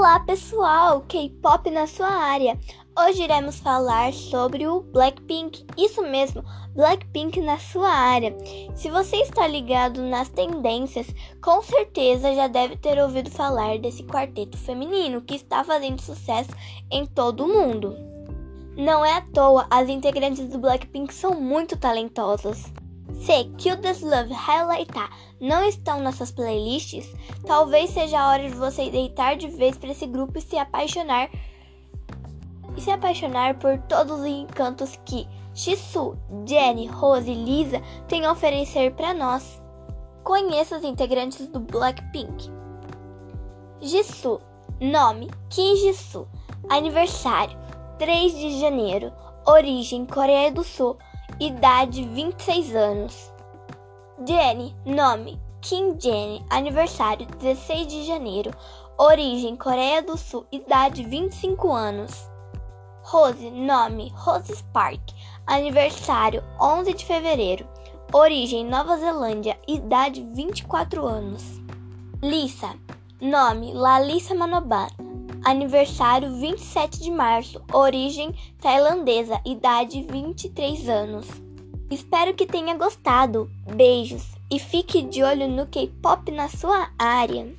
Olá pessoal, K-pop na sua área. Hoje iremos falar sobre o Blackpink. Isso mesmo, Blackpink na sua área. Se você está ligado nas tendências, com certeza já deve ter ouvido falar desse quarteto feminino que está fazendo sucesso em todo o mundo. Não é à toa, as integrantes do Blackpink são muito talentosas. Se Kill This Love Highlightar. Não estão nessas playlists, talvez seja a hora de você deitar de vez para esse grupo e se apaixonar. E se apaixonar por todos os encantos que Jisoo, Jennie, Rose e Lisa têm a oferecer para nós. Conheça os integrantes do Blackpink. Jisoo, nome Kim Jisoo, aniversário 3 de janeiro, origem Coreia do Sul idade 26 anos. Jenny, nome Kim Jenny, aniversário 16 de janeiro, origem Coreia do Sul, idade 25 anos. Rose, nome Rose Spark, aniversário 11 de fevereiro, origem Nova Zelândia, idade 24 anos. Lisa, nome Lalissa Manoban, aniversário 27 de março, origem tailandesa, idade 23 anos. Espero que tenha gostado. Beijos e fique de olho no K-pop na sua área.